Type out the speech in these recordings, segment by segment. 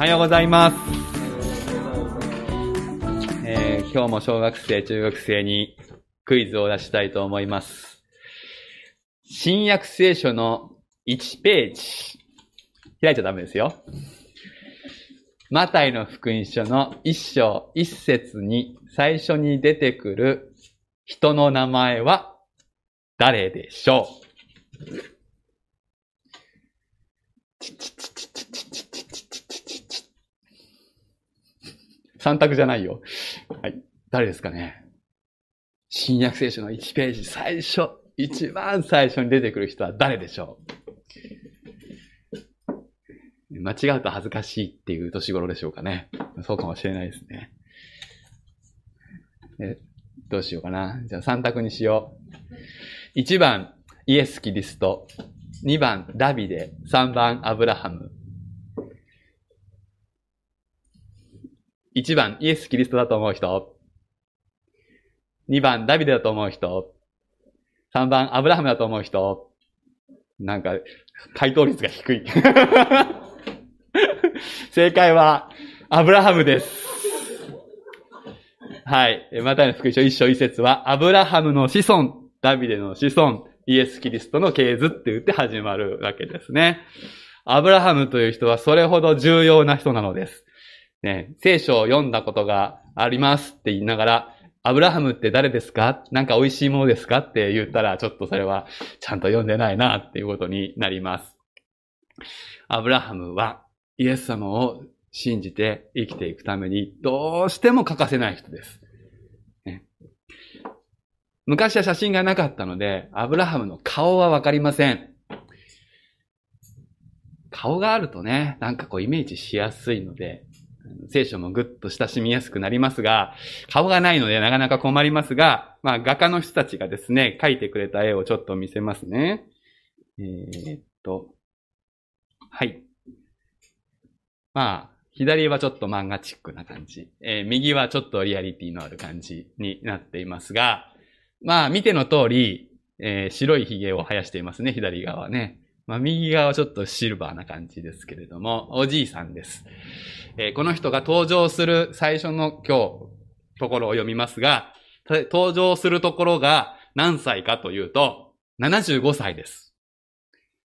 おはようございます。えー今日も小学生、中学生にクイズを出したいと思います。新約聖書の1ページ。開いちゃダメですよ。マタイの福音書の1章1節に最初に出てくる人の名前は誰でしょう？三択じゃないよ。はい。誰ですかね？新約聖書の1ページ最初、一番最初に出てくる人は誰でしょう？間違うと恥ずかしいっていう年頃でしょうかね。そうかもしれないですね。えどうしようかな。じゃあ三択にしよう。1番、イエス・キリスト。2番、ダビデ。3番、アブラハム。1番、イエス・キリストだと思う人。2番、ダビデだと思う人。3番、アブラハムだと思う人。なんか、回答率が低い。正解は、アブラハムです。はい。えマタイの福音書一章一節は、アブラハムの子孫、ダビデの子孫、イエス・キリストの系図って言って始まるわけですね。アブラハムという人はそれほど重要な人なのです。ね、聖書を読んだことがありますって言いながら、アブラハムって誰ですか？なんか美味しいものですか？って言ったら、ちょっとそれはちゃんと読んでないなっていうことになります。アブラハムはイエス様を信じて生きていくためにどうしても欠かせない人です。ね昔は写真がなかったので、アブラハムの顔はわかりません。顔があるとね、なんかこうイメージしやすいので、聖書もぐっと親しみやすくなりますが、顔がないのでなかなか困りますが、まあ画家の人たちがですね、描いてくれた絵をちょっと見せますね。えーっと、はい。まあ、左はちょっと漫画チックな感じ。えー右はちょっとリアリティのある感じになっていますが、まあ見ての通り、えー白い髭を生やしていますね、左側ね。まあ右側はちょっとシルバーな感じですけれども、おじいさんです。えーこの人が登場する最初の今日、ところを読みますが、登場するところが何歳かというと、75歳です。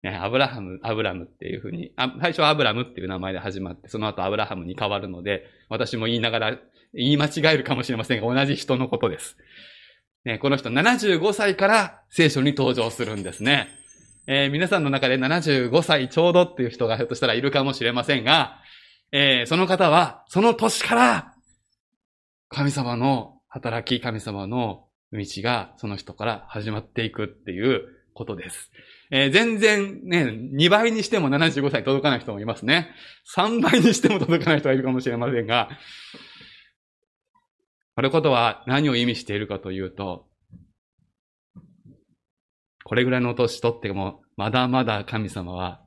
ね、アブラハム、アブラムっていうふうに、あ最初はアブラムっていう名前で始まって、その後アブラハムに変わるので、私も言いながら、言い間違えるかもしれませんが、同じ人のことです。ね、この人75歳から聖書に登場するんですね。えー皆さんの中で75歳ちょうどっていう人がひょっとしたらいるかもしれませんが、えーその方は、その年から、神様の働き、神様の道がその人から始まっていくっていうことです。えー全然ね、2倍にしても75歳届かない人もいますね。3倍にしても届かない人がいるかもしれませんが、これことは何を意味しているかというと、これぐらいの年取っても、まだまだ神様は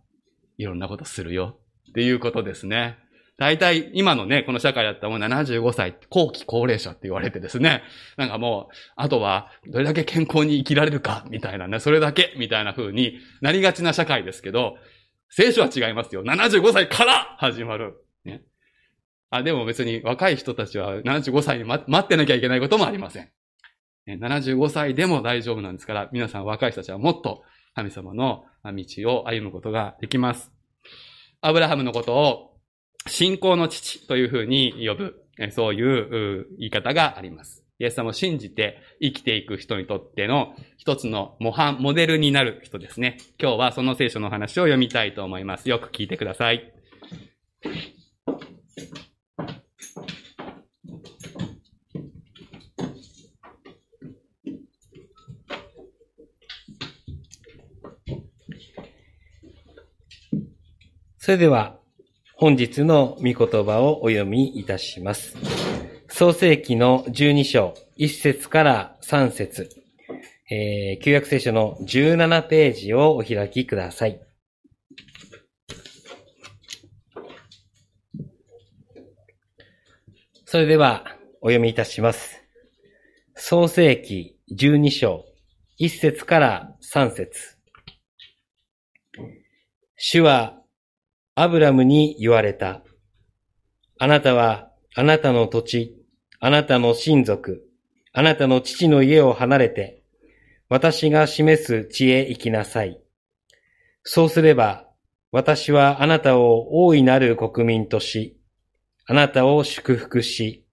いろんなことするよっていうことですね。大体、今のね、この社会だったらもう75歳、後期高齢者って言われてですね、なんかもう、あとは、どれだけ健康に生きられるか、みたいなね、それだけ、みたいな風になりがちな社会ですけど、聖書は違いますよ。75歳から始まる。ね。あ、でも別に若い人たちは75歳に待待ってなきゃいけないこともありません。75歳でも大丈夫なんですから、皆さん若い人たちはもっと神様の道を歩むことができます。アブラハムのことを信仰の父というふうに呼ぶ、そういう言い方があります。イエス様を信じて生きていく人にとっての一つの模範、モデルになる人ですね。今日はその聖書の話を読みたいと思います。よく聞いてください。それでは、本日の御言葉をお読みいたします。創世記の12章、1節から3節、えー旧約聖書の17ページをお開きください。それでは、お読みいたします。創世記12章、1節から3節主はアブラムに言われた。あなたはあなたの土地、あなたの親族、あなたの父の家を離れて、私が示す地へ行きなさい。そうすれば、私はあなたを大いなる国民とし、あなたを祝福し、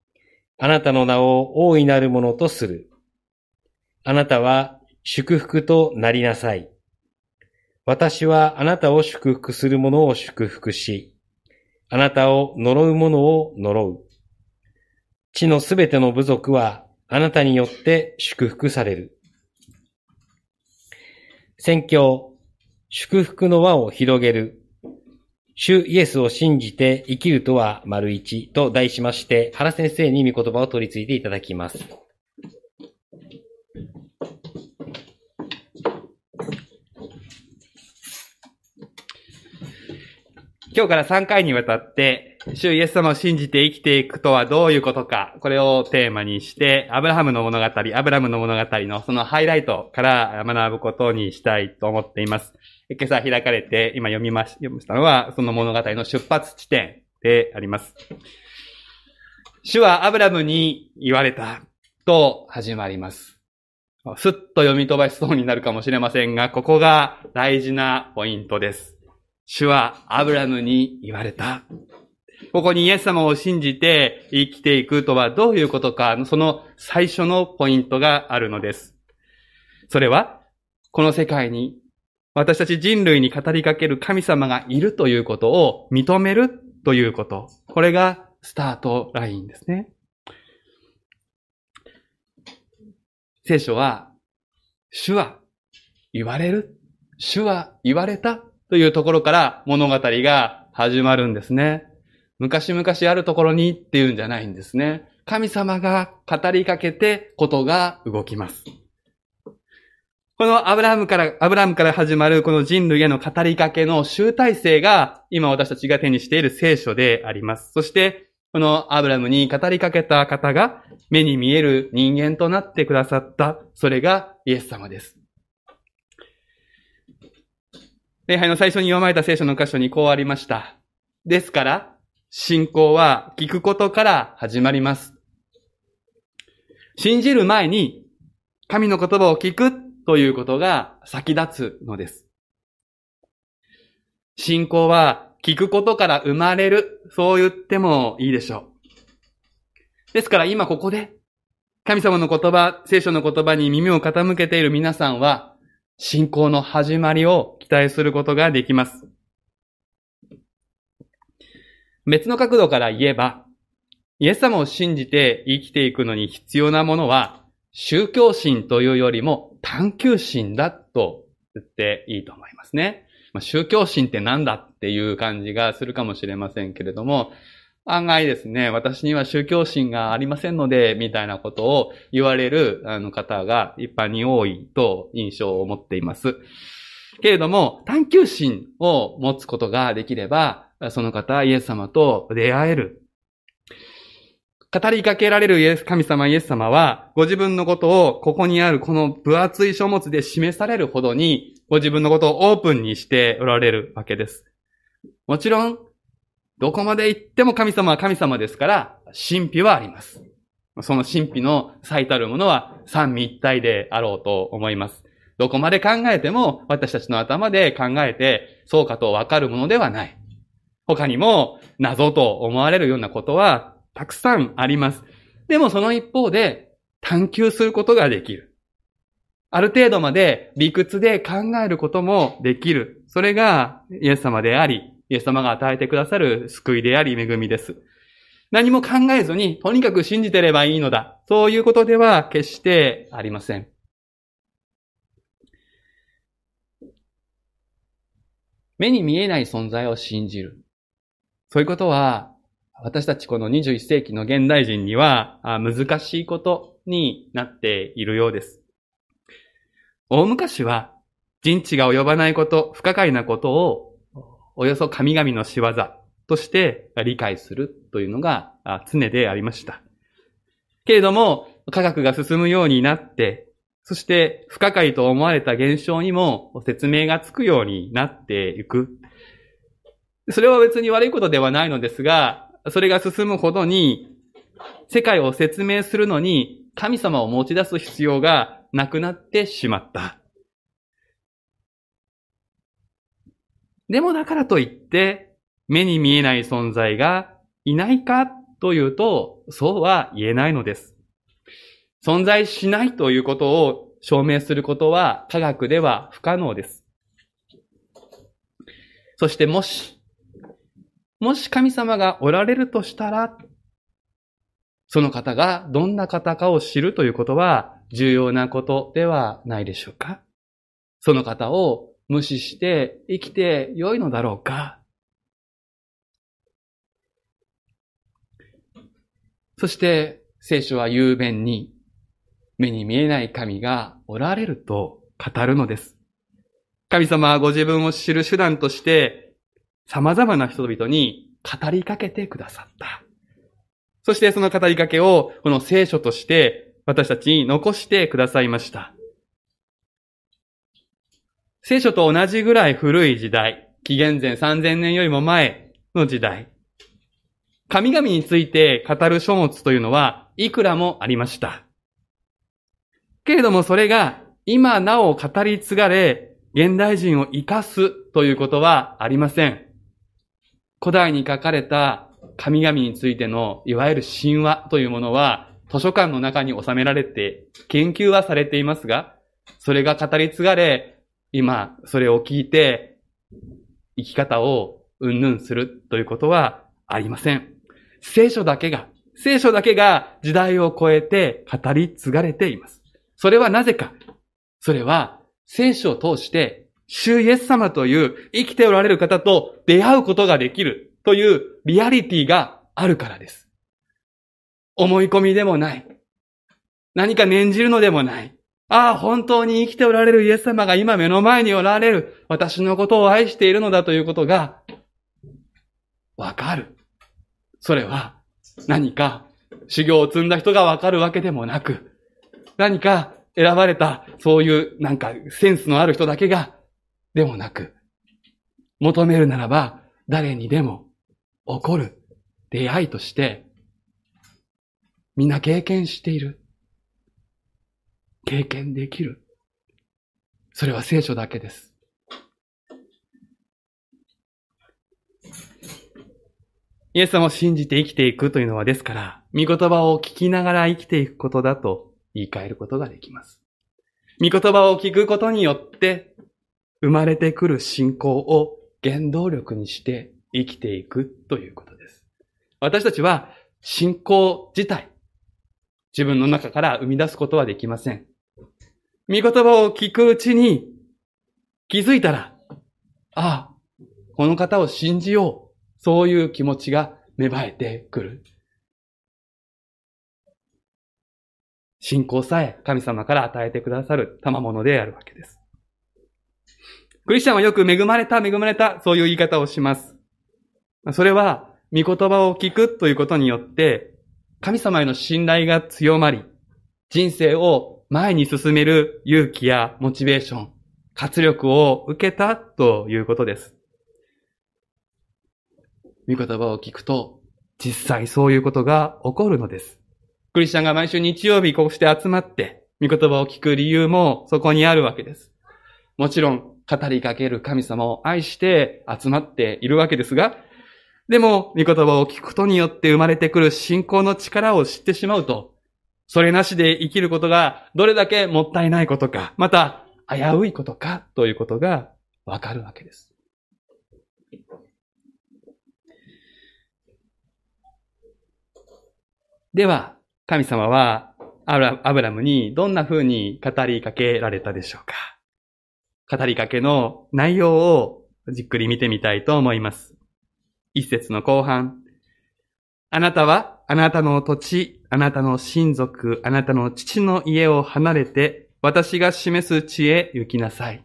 あなたの名を大いなるものとする。あなたは祝福となりなさい。私はあなたを祝福する者を祝福し、あなたを呪う者を呪う。地のすべての部族はあなたによって祝福される。宣教、祝福の輪を広げる。主イエスを信じて生きるとは丸一と題しまして、原先生に御言葉を取り継いでいただきます。今日から3回にわたって、主イエス様を信じて生きていくとはどういうことか、これをテーマにして、アブラハムの物語、アブラムの物語のそのハイライトから学ぶことにしたいと思っています。今朝開かれて、今読みまし、読したのは、その物語の出発地点であります。主はアブラムに言われたと始まります。すっと読み飛ばしそうになるかもしれませんが、ここが大事なポイントです。主はアブラムに言われた。ここにイエス様を信じて生きていくとはどういうことか、その最初のポイントがあるのです。それは、この世界に私たち人類に語りかける神様がいるということを認めるということ。これがスタートラインですね。聖書は、主は言われる。主は言われたというところから物語が始まるんですね。昔々あるところにっていうんじゃないんですね。神様が語りかけてことが動きます。このアブラハムから、アブラムから始まるこの人類への語りかけの集大成が今私たちが手にしている聖書であります。そして、このアブラムに語りかけた方が目に見える人間となってくださった、それがイエス様です。礼拝の最初に読まれた聖書の箇所にこうありました。ですから、信仰は聞くことから始まります。信じる前に神の言葉を聞くということが先立つのです。信仰は聞くことから生まれる、そう言ってもいいでしょう。ですから今ここで神様の言葉、聖書の言葉に耳を傾けている皆さんは、信仰の始まりを待することができます。別の角度から言えば、イエス様を信じて生きていくのに必要なものは、宗教心というよりも探求心だと言っていいと思いますね。まあ、宗教心って何だっていう感じがするかもしれませんけれども、案外ですね、私には宗教心がありませんので、みたいなことを言われるあの方が一般に多いと印象を持っています。けれども、探求心を持つことができれば、その方、イエス様と出会える。語りかけられるイエス、神様イエス様は、ご自分のことをここにあるこの分厚い書物で示されるほどに、ご自分のことをオープンにしておられるわけです。もちろん、どこまで行っても神様は神様ですから、神秘はあります。その神秘の最たるものは三位一体であろうと思います。どこまで考えても私たちの頭で考えてそうかとわかるものではない。他にも謎と思われるようなことはたくさんあります。でもその一方で探求することができる。ある程度まで理屈で考えることもできる。それがイエス様であり、イエス様が与えてくださる救いであり恵みです。何も考えずに、とにかく信じてればいいのだ。そういうことでは決してありません。目に見えない存在を信じる。そういうことは、私たちこの21世紀の現代人には難しいことになっているようです。大昔は人知が及ばないこと、不可解なことをおよそ神々の仕業として理解するというのが常でありました。けれども、科学が進むようになって、そして不可解と思われた現象にも説明がつくようになっていく。それは別に悪いことではないのですが、それが進むほどに、世界を説明するのに神様を持ち出す必要がなくなってしまった。でもだからといって、目に見えない存在がいないかというと、そうは言えないのです。存在しないということを証明することは科学では不可能です。そしてもし、もし神様がおられるとしたら、その方がどんな方かを知るということは重要なことではないでしょうか？その方を無視して生きて良いのだろうか？そして聖書は雄弁に目に見えない神がおられると語るのです。神様はご自分を知る手段として様々な人々に語りかけてくださった。そしてその語りかけをこの聖書として私たちに残してくださいました。聖書と同じぐらい古い時代、紀元前3000年よりも前の時代、神々について語る書物というのはいくらもありました。けれどもそれが今なお語り継がれ、現代人を生かすということはありません。古代に書かれた神々についてのいわゆる神話というものは図書館の中に収められて研究はされていますが、それが語り継がれ、今それを聞いて生き方をうんぬんするということはありません。聖書だけが、聖書だけが時代を超えて語り継がれています。それはなぜかそれは聖書を通して主イエス様という生きておられる方と出会うことができるというリアリティがあるからです。思い込みでもない。何か念じるのでもない。ああ、本当に生きておられるイエス様が今目の前におられる。私のことを愛しているのだということが、わかる。それは、何か修行を積んだ人がわかるわけでもなく、何か選ばれた、そういうなんかセンスのある人だけが、でもなく、求めるならば、誰にでも起こる出会いとして、みんな経験している。経験できる。それは聖書だけです。イエス様を信じて生きていくというのはですから、御言葉を聞きながら生きていくことだと言い換えることができます。御言葉を聞くことによって、生まれてくる信仰を原動力にして生きていくということです。私たちは信仰自体、自分の中から生み出すことはできません。御言葉を聞くうちに気づいたら、ああ、この方を信じよう。そういう気持ちが芽生えてくる。信仰さえ神様から与えてくださる賜物であるわけです。クリスチャンはよく恵まれた、恵まれた、そういう言い方をします。それは、御言葉を聞くということによって、神様への信頼が強まり、人生を前に進める勇気やモチベーション、活力を受けたということです。御言葉を聞くと、実際そういうことが起こるのです。クリスチャンが毎週日曜日こうして集まって、御言葉を聞く理由もそこにあるわけです。もちろん、語りかける神様を愛して集まっているわけですが、でも、御言葉を聞くことによって生まれてくる信仰の力を知ってしまうと、それなしで生きることがどれだけもったいないことか、また危ういことかということがわかるわけです。では、神様はアブラムにどんな風に語りかけられたでしょうか？語りかけの内容をじっくり見てみたいと思います。一節の後半。あなたはあなたの土地、あなたの親族、あなたの父の家を離れて私が示す地へ行きなさい。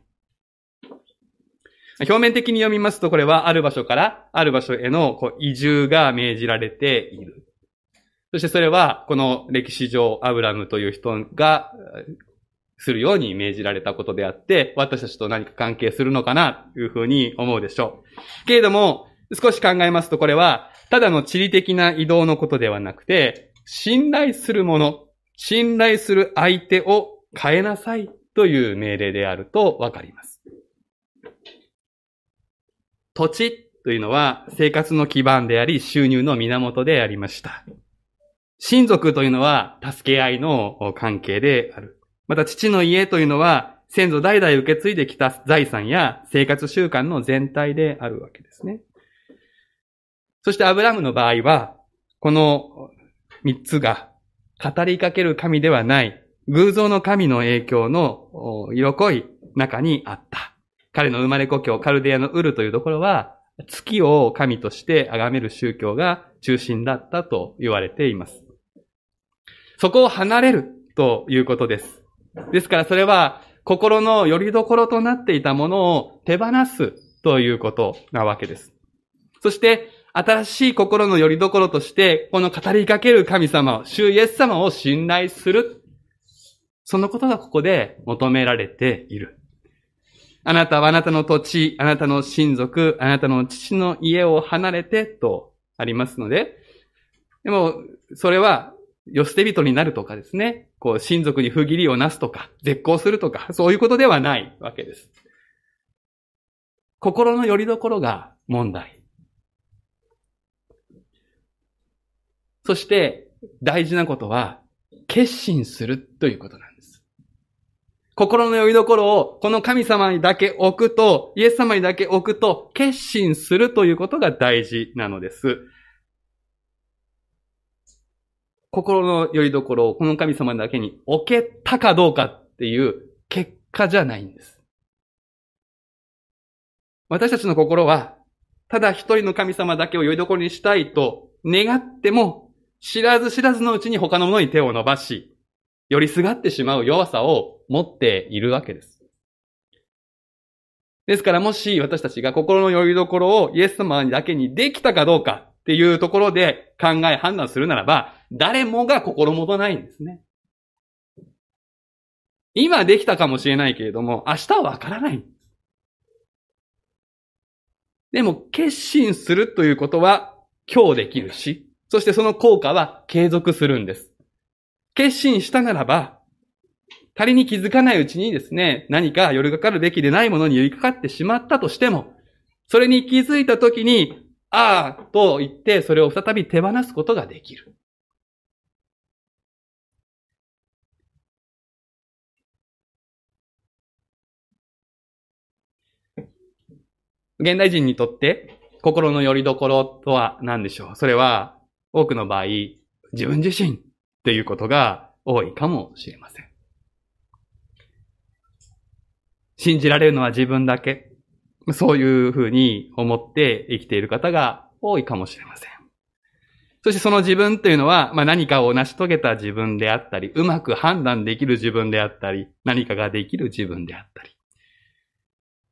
表面的に読みますと、これはある場所からある場所への移住が命じられている。そしてそれは、この歴史上、アブラムという人が、するように命じられたことであって、私たちと何か関係するのかな、というふうに思うでしょう。けれども、少し考えますとこれは、ただの地理的な移動のことではなくて、信頼するもの、信頼する相手を変えなさいという命令であるとわかります。土地というのは生活の基盤であり収入の源でありました。親族というのは助け合いの関係である。また父の家というのは先祖代々受け継いできた財産や生活習慣の全体であるわけですね。そしてアブラムの場合は、この三つが語りかける神ではない偶像の神の影響の色濃い中にあった。彼の生まれ故郷カルデアのウルというところは月を神として崇める宗教が中心だったと言われています。そこを離れるということです。ですからそれは心の拠り所となっていたものを手放すということなわけです。そして、新しい心の拠り所として、この語りかける神様を、主イエス様を信頼する。そのことがここで求められている。あなたはあなたの土地、あなたの親族、あなたの父の家を離れてとありますので、でも、それはよ捨て人になるとかですね、こう、親族に不義理をなすとか、絶交するとか、そういうことではないわけです。心の拠り所が問題。そして、大事なことは、決心するということなんです。心の拠り所を、この神様にだけ置くと、イエス様にだけ置くと、決心するということが大事なのです。心の拠り所をこの神様だけに置けたかどうかっていう結果じゃないんです。私たちの心は、ただ一人の神様だけを拠り所にしたいと願っても、知らず知らずのうちに他のものに手を伸ばし、寄りすがってしまう弱さを持っているわけです。ですからもし私たちが心の拠り所をイエス様だけにできたかどうかっていうところで考え判断するならば、誰もが心もとないんですね。今できたかもしれないけれども、明日はわからない。でも、決心するということは今日できるし、そしてその効果は継続するんです。決心したならば、仮に気づかないうちにですね、何か寄りかかるべきでないものに寄りかかってしまったとしても、それに気づいたときに、ああ、と言ってそれを再び手放すことができる。現代人にとって心の拠り所とは何でしょうそれは多くの場合、自分自身っていうことが多いかもしれません。信じられるのは自分だけ。そういうふうに思って生きている方が多いかもしれません。そしてその自分というのは、まあ、何かを成し遂げた自分であったり、うまく判断できる自分であったり、何かができる自分であったり。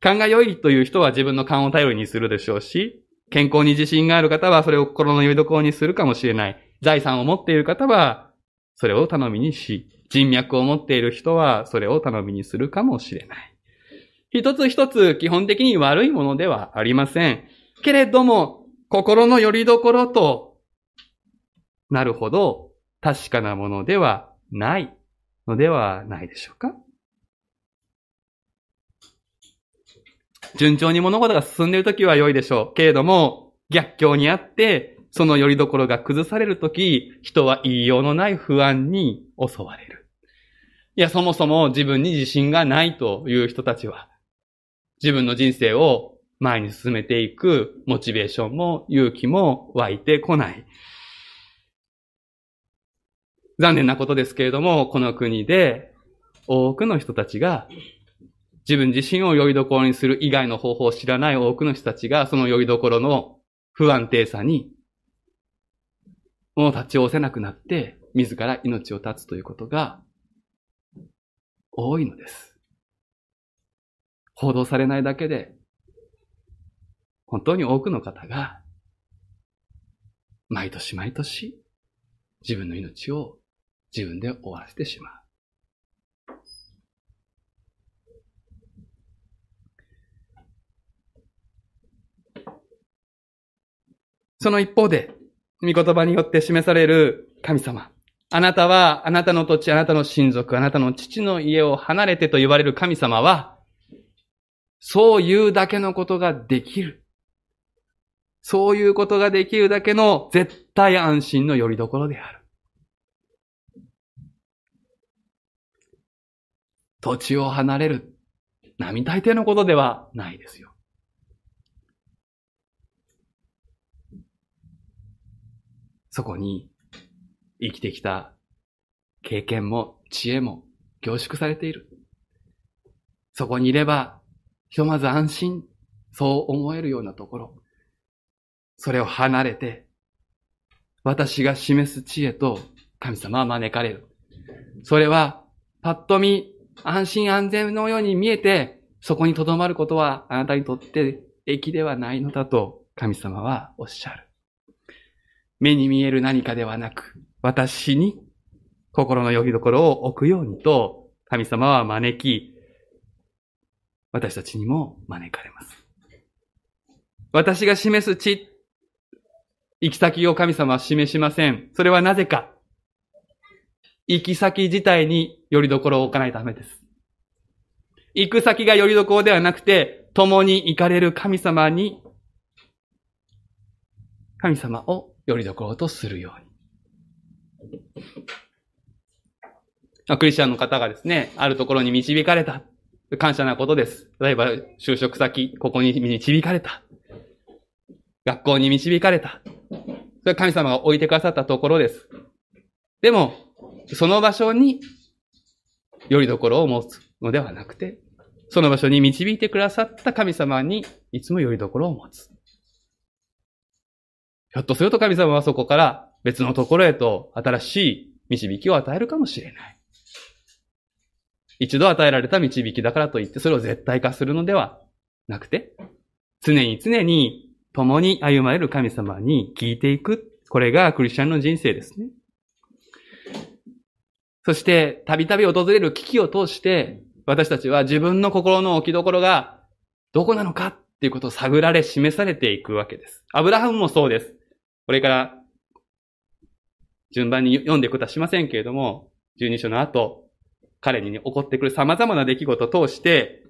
勘が良いという人は自分の勘を頼りにするでしょうし、健康に自信がある方はそれを心の拠り所にするかもしれない。財産を持っている方はそれを頼みにし、人脈を持っている人はそれを頼みにするかもしれない。一つ一つ基本的に悪いものではありません。けれども、心の拠り所となるほど確かなものではないのではないでしょうか順調に物事が進んでいるときは良いでしょう。けれども、逆境にあって、その拠り所が崩されるとき、人は言いようのない不安に襲われる。いや、そもそも自分に自信がないという人たちは、自分の人生を前に進めていくモチベーションも勇気も湧いてこない。残念なことですけれども、この国で多くの人たちが自分自身を良いどころにする以外の方法を知らない多くの人たちが、その良いどころの不安定さに、もう立ち寄せなくなって、自ら命を絶つということが多いのです。報道されないだけで、本当に多くの方が、毎年毎年、自分の命を自分で終わらせてしまう。その一方で、御言葉によって示される神様。あなたは、あなたの土地、あなたの親族、あなたの父の家を離れてと言われる神様は、そういうだけのことができる。そういうことができるだけの絶対安心の拠り所である。土地を離れる。並大抵のことではないですよ。そこに生きてきた経験も知恵も凝縮されている。そこにいれば、ひとまず安心、そう思えるようなところ。それを離れて、私が示す知恵と神様は招かれる。それは、パッと見、安心安全のように見えて、そこに留まることはあなたにとって益ではないのだと神様はおっしゃる。目に見える何かではなく、私に心の呼びどころを置くようにと、神様は招き、私たちにも招かれます。私が示す地、行き先を神様は示しません。それはなぜか。行き先自体によりどころを置かないためです。行く先がよりどころではなくて、共に行かれる神様に、神様をよりどころとするように。クリスチャンの方がですね、あるところに導かれた。感謝なことです。例えば、就職先、ここに導かれた。学校に導かれた。それは神様が置いてくださったところです。でも、その場所に、よりどころを持つのではなくて、その場所に導いてくださった神様に、いつもよりどころを持つ。ひょっとすると神様はそこから別のところへと新しい導きを与えるかもしれない。一度与えられた導きだからといってそれを絶対化するのではなくて、常に常に共に歩まれる神様に聞いていく。これがクリスチャンの人生ですね。そして、たびたび訪れる危機を通して、私たちは自分の心の置きどころがどこなのかっていうことを探られ示されていくわけです。アブラハムもそうです。これから順番に読んでいくことはしませんけれども、12章の後、彼に起こってくる様々な出来事を通して、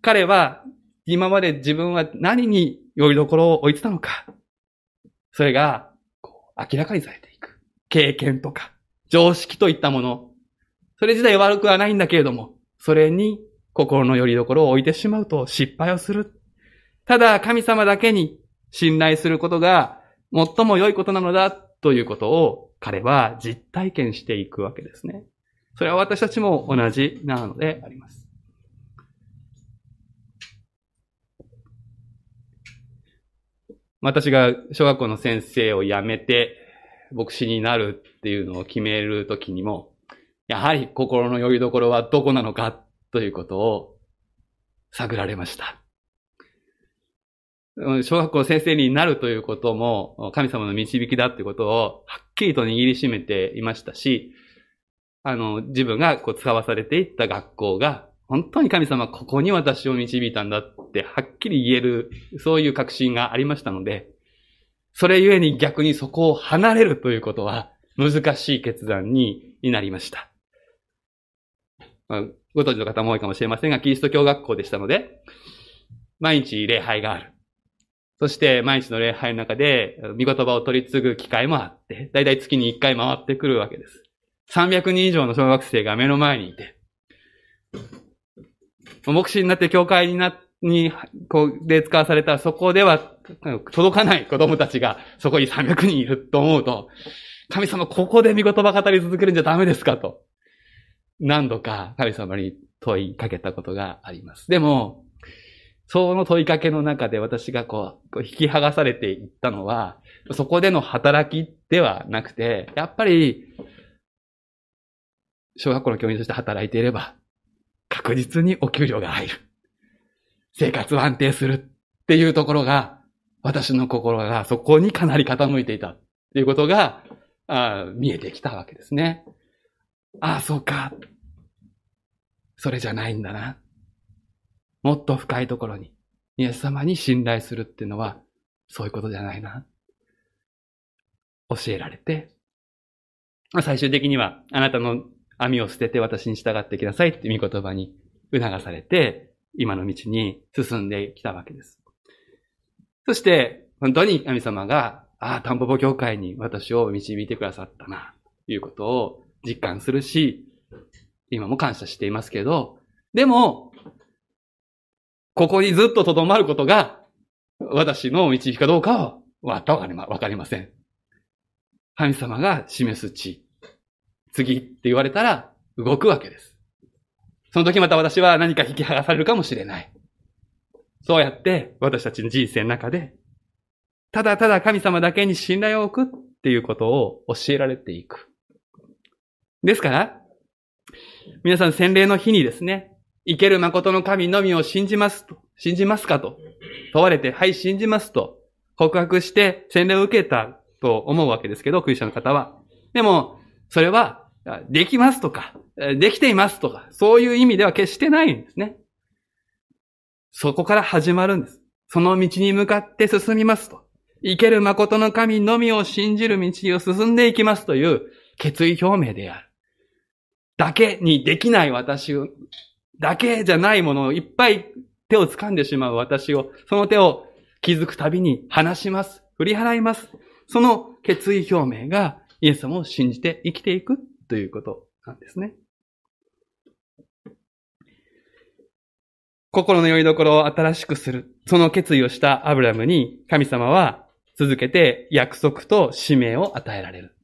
彼は今まで自分は何によりどころを置いてたのか。それが、明らかにされていく。経験とか、常識といったもの。それ自体悪くはないんだけれども、それに心のよりどころを置いてしまうと失敗をする。ただ、神様だけに信頼することが最も良いことなのだということを彼は実体験していくわけですね。それは私たちも同じなのであります。私が小学校の先生を辞めて牧師になるっていうのを決めるときにも、やはり心の拠り所はどこなのかということを探られました。小学校先生になるということも神様の導きだということをはっきりと握りしめていましたし、あの、自分がこう使わされていった学校が本当に神様ここに私を導いたんだってはっきり言える、そういう確信がありましたので、それゆえに逆にそこを離れるということは難しい決断になりました。ご存知の方も多いかもしれませんが、キリスト教学校でしたので、毎日礼拝がある。そして毎日の礼拝の中で、見言葉を取り継ぐ機会もあって、だいたい月に1回回ってくるわけです。300人以上の小学生が目の前にいて、牧師になって教会にな、に、こう、で使わされたそこでは届かない子供たちがそこに300人いると思うと、神様ここで見言葉語り続けるんじゃダメですかと。何度か神様に問いかけたことがあります。でも、その問いかけの中で私がこう、こう引き剥がされていったのは、そこでの働きではなくて、やっぱり、小学校の教員として働いていれば、確実にお給料が入る。生活は安定するっていうところが、私の心がそこにかなり傾いていたっていうことが、あ見えてきたわけですね。ああ、そうか。それじゃないんだな。もっと深いところに、イエス様に信頼するっていうのは、そういうことじゃないな。教えられて、最終的には、あなたの網を捨てて私に従ってきなさいって御言葉に促されて、今の道に進んできたわけです。そして、本当に神様が、ああ、タンポポ教会に私を導いてくださったな、ということを実感するし、今も感謝していますけど、でも、ここにずっと留まることが、私の導きかどうかは、わかりません。神様が示す地。次って言われたら、動くわけです。その時また私は何か引き剥がされるかもしれない。そうやって私たちの人生の中で、ただただ神様だけに信頼を置くっていうことを教えられていく。ですから、皆さん洗礼の日にですね、生ける誠の神のみを信じますと、信じますかと問われて、はい、信じますと告白して洗礼を受けたと思うわけですけど、クリスチャンの方は。でも、それは、できますとか、できていますとか、そういう意味では決してないんですね。そこから始まるんです。その道に向かって進みますと。生ける誠の神のみを信じる道を進んでいきますという決意表明である。だけにできない私を、だけじゃないものをいっぱい手を掴んでしまう私を、その手を気づくたびに離します。振り払います。その決意表明がイエス様を信じて生きていくということなんですね。心の拠り所を新しくする。その決意をしたアブラムに神様は続けて約束と使命を与えられる。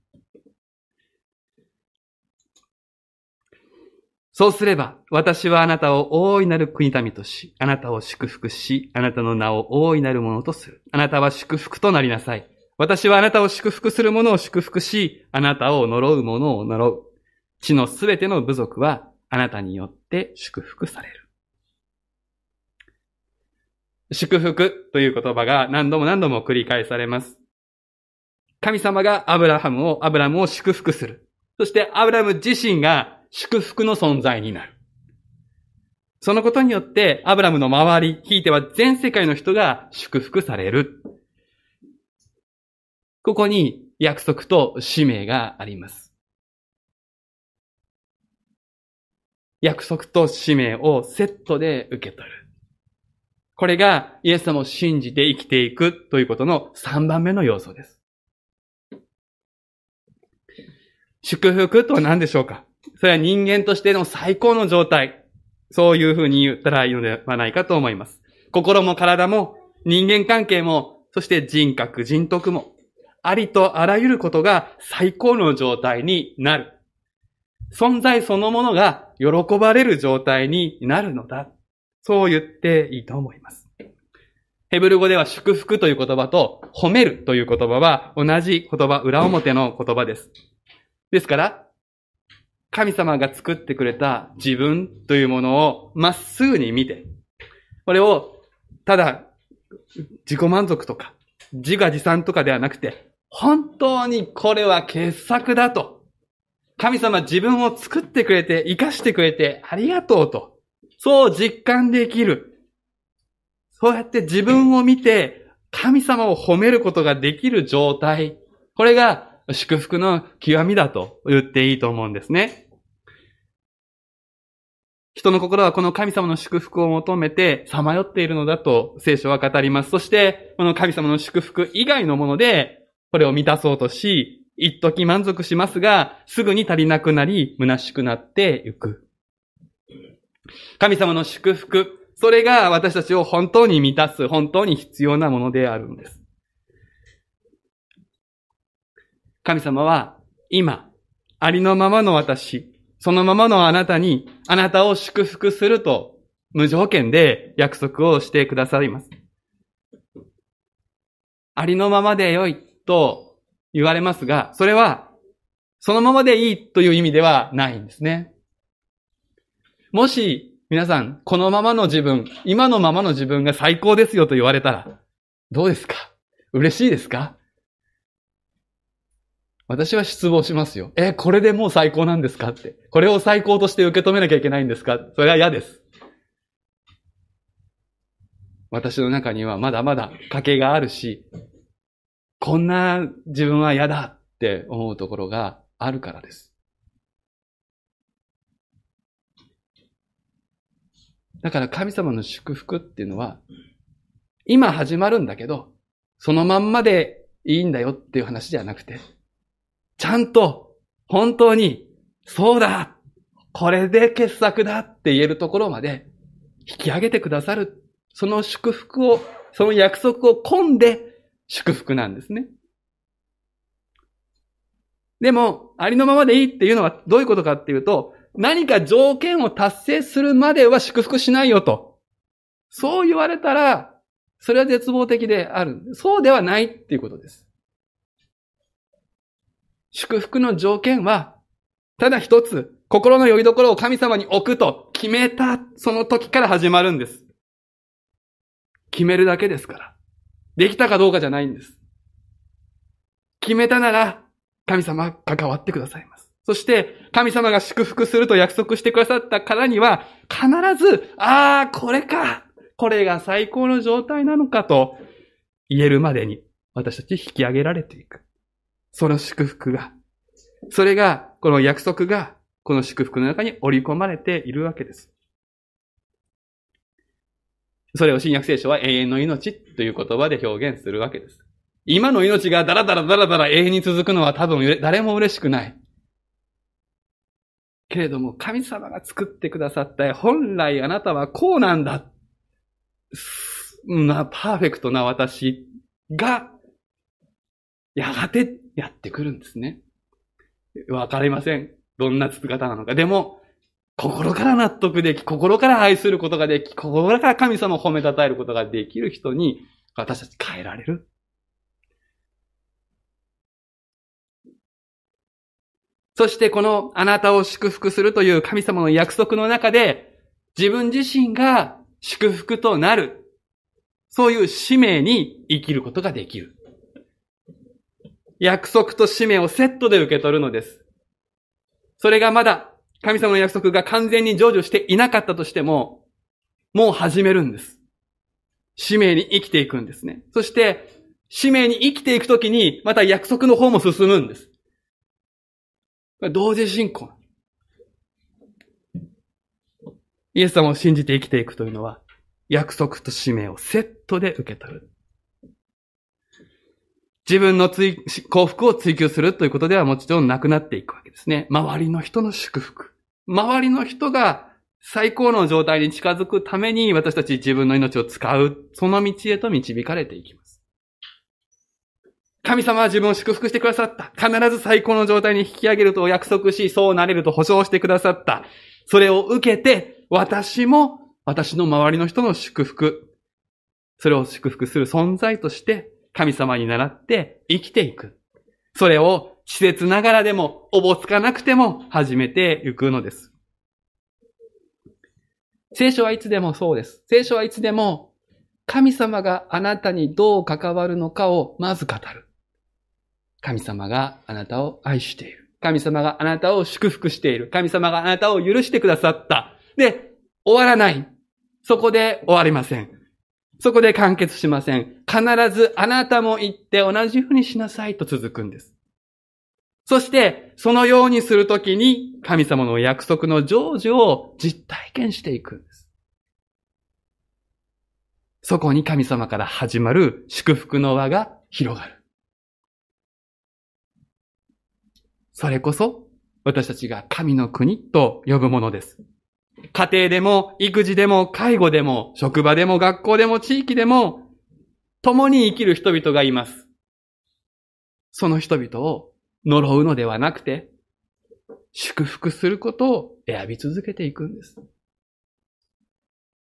そうすれば、私はあなたを大いなる国民とし、あなたを祝福し、あなたの名を大いなるものとする。あなたは祝福となりなさい。私はあなたを祝福する者を祝福し、あなたを呪う者を呪う。地のすべての部族はあなたによって祝福される。祝福という言葉が何度も何度も繰り返されます。神様がアブラハムを、アブラムを祝福する。そしてアブラム自身が祝福の存在になる。そのことによって、アブラムの周り、ひいては全世界の人が祝福される。ここに約束と使命があります。約束と使命をセットで受け取る。これがイエス様を信じて生きていくということの3番目の要素です。祝福とは何でしょうか？それは人間としての最高の状態。そういうふうに言ったらいいのではないかと思います。心も体も人間関係も、そして人格、人徳も、ありとあらゆることが最高の状態になる。存在そのものが喜ばれる状態になるのだ。そう言っていいと思います。ヘブル語では祝福という言葉と褒めるという言葉は同じ言葉、裏表の言葉です。ですから、神様が作ってくれた自分というものをまっすぐに見て、これをただ自己満足とか自画自賛とかではなくて、本当にこれは傑作だと。神様自分を作ってくれて、生かしてくれてありがとうと。そう実感できる。そうやって自分を見て、神様を褒めることができる状態。これが祝福の極みだと言っていいと思うんですね。人の心はこの神様の祝福を求めてさまよっているのだと聖書は語ります。そして、この神様の祝福以外のもので、これを満たそうとし、一時満足しますが、すぐに足りなくなり、虚しくなっていく。神様の祝福、それが私たちを本当に満たす、本当に必要なものであるんです。神様は、今、ありのままの私、そのままのあなたに、あなたを祝福すると、無条件で約束をしてくださいます。ありのままでよいと言われますが、それは、そのままでいいという意味ではないんですね。もし、皆さん、このままの自分、今のままの自分が最高ですよと言われたら、どうですか？嬉しいですか？私は失望しますよ。え、これでもう最高なんですか？って。これを最高として受け止めなきゃいけないんですか？それは嫌です。私の中にはまだまだ賭けがあるし、こんな自分は嫌だ。って思うところがあるからです。だから神様の祝福っていうのは、今始まるんだけど、そのまんまでいいんだよっていう話じゃなくて、ちゃんと本当に、そうだこれで傑作だって言えるところまで引き上げてくださる。その祝福を、その約束を込んで祝福なんですね。でも、ありのままでいいっていうのはどういうことかっていうと、何か条件を達成するまでは祝福しないよと。そう言われたら、それは絶望的である。そうではないっていうことです。祝福の条件は、ただ一つ、心の拠り所を神様に置くと決めた、その時から始まるんです。決めるだけですから。できたかどうかじゃないんです。決めたなら、神様関わってくださいます。そして、神様が祝福すると約束してくださったからには、必ず、ああ、これかこれが最高の状態なのかと言えるまでに、私たち引き上げられていく。その祝福が、それが、この約束が、この祝福の中に織り込まれているわけです。それを新約聖書は永遠の命という言葉で表現するわけです。今の命がダラダラダラダラ永遠に続くのは多分誰も嬉しくない。けれども神様が作ってくださった本来あなたはこうなんだ。な、パーフェクトな私が、やがてやってくるんですね。わかりません。どんな姿なのか。でも、心から納得でき、心から愛することができ、心から神様を褒めたたえることができる人に、私たち変えられる。そしてこのあなたを祝福するという神様の約束の中で、自分自身が祝福となる。そういう使命に生きることができる。約束と使命をセットで受け取るのです。それがまだ神様の約束が完全に成就していなかったとしても、もう始めるんです。使命に生きていくんですね。そして、使命に生きていくときに、また約束の方も進むんです。同時進行。イエス様を信じて生きていくというのは、約束と使命をセットで受け取る。自分の幸福を追求するということではもちろんなくなっていくわけですね。周りの人の祝福。周りの人が最高の状態に近づくために私たち自分の命を使う、その道へと導かれていきます。神様は自分を祝福してくださった。必ず最高の状態に引き上げると約束し、そうなれると保証してくださった。それを受けて、私も私の周りの人の祝福、それを祝福する存在として神様に倣って生きていく。それを施設ながらでも、おぼつかなくても始めていくのです。聖書はいつでもそうです。聖書はいつでも、神様があなたにどう関わるのかをまず語る。神様があなたを愛している。神様があなたを祝福している。神様があなたを許してくださった。で、終わらない。そこで終わりません。そこで完結しません。必ずあなたも言って同じふうにしなさいと続くんです。そして、そのようにするときに神様の約束の成就を実体験していくんです。そこに神様から始まる祝福の輪が広がる。それこそ私たちが神の国と呼ぶものです。家庭でも、育児でも、介護でも、職場でも、学校でも、地域でも、共に生きる人々がいます。その人々を呪うのではなくて、祝福することを選び続けていくんです。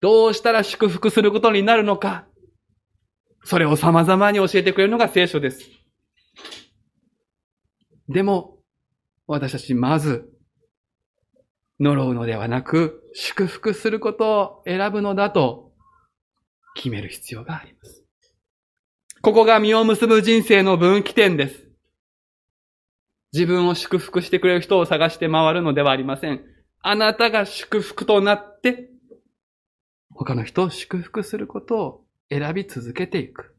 どうしたら祝福することになるのか、それを様々に教えてくれるのが聖書です。でも、私たちまず、呪うのではなく、祝福することを選ぶのだと決める必要があります。ここが実を結ぶ人生の分岐点です。自分を祝福してくれる人を探して回るのではありません。あなたが祝福となって、他の人を祝福することを選び続けていく。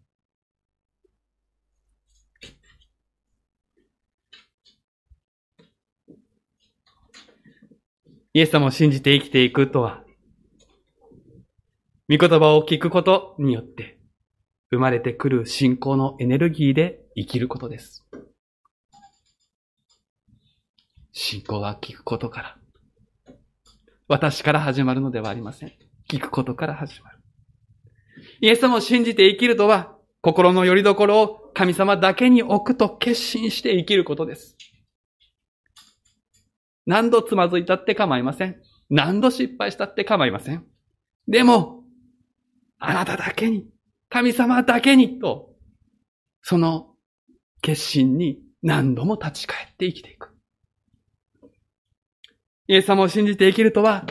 イエス様を信じて生きていくとは、御言葉を聞くことによって、生まれてくる信仰のエネルギーで生きることです。信仰は聞くことから、私から始まるのではありません。聞くことから始まる。イエス様を信じて生きるとは、心の拠り所を神様だけに置くと決心して生きることです。何度つまずいたって構いません。何度失敗したって構いません。でも、あなただけに、神様だけにと、その決心に何度も立ち返って生きていく。イエス様を信じて生きるとは、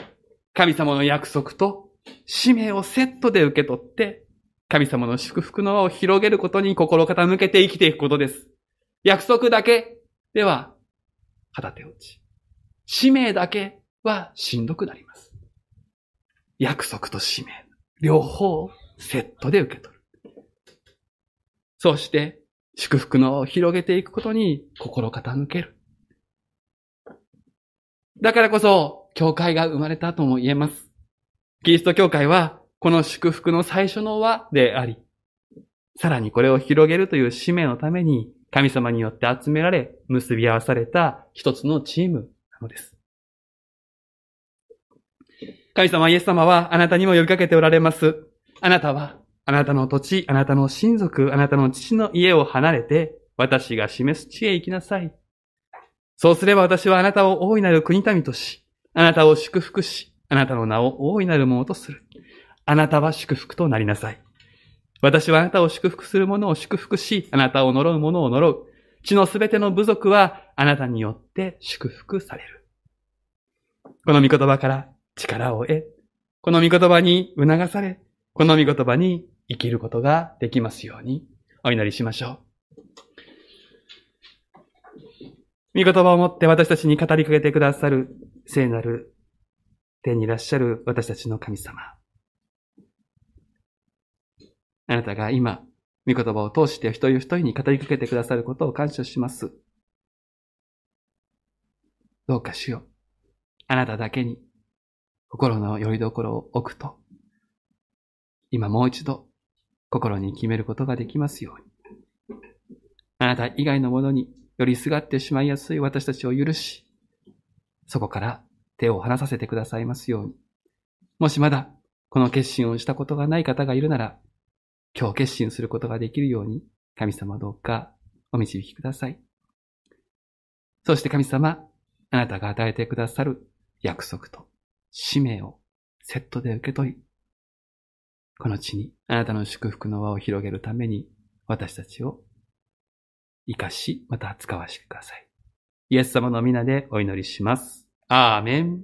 神様の約束と使命をセットで受け取って、神様の祝福の輪を広げることに心傾けて生きていくことです。約束だけでは、旗手落ち。使命だけはしんどくなります。約束と使命、両方セットで受け取る。そして、祝福の広げていくことに心傾ける。だからこそ、教会が生まれたとも言えます。キリスト教会は、この祝福の最初の輪であり、さらにこれを広げるという使命のために、神様によって集められ、結び合わされた一つのチームのです。神様イエス様はあなたにも呼びかけておられます。あなたは、あなたの土地、あなたの親族、あなたの父の家を離れて、私が示す地へ行きなさい。そうすれば私はあなたを大いなる国民とし、あなたを祝福し、あなたの名を大いなるものとする。あなたは祝福となりなさい。私はあなたを祝福する者を祝福し、あなたを呪う者を呪う。地のすべての部族はあなたによって祝福される。この御言葉から力を得、この御言葉に促され、この御言葉に生きることができますようにお祈りしましょう。御言葉をもって私たちに語りかけてくださる聖なる天にいらっしゃる私たちの神様。あなたが今、御言葉を通して一人一人に語りかけてくださることを感謝します。どうかしよう。あなただけに心の拠り所を置くと、今もう一度心に決めることができますように。あなた以外のものによりすがってしまいやすい私たちを許し、そこから手を離させてくださいますように。もしまだこの決心をしたことがない方がいるなら、今日決心することができるように、神様どうかお導きください。そして神様、あなたが与えてくださる約束と使命をセットで受け取り、この地にあなたの祝福の輪を広げるために私たちを生かし、また使わしてください。イエス様の皆でお祈りします。アーメン。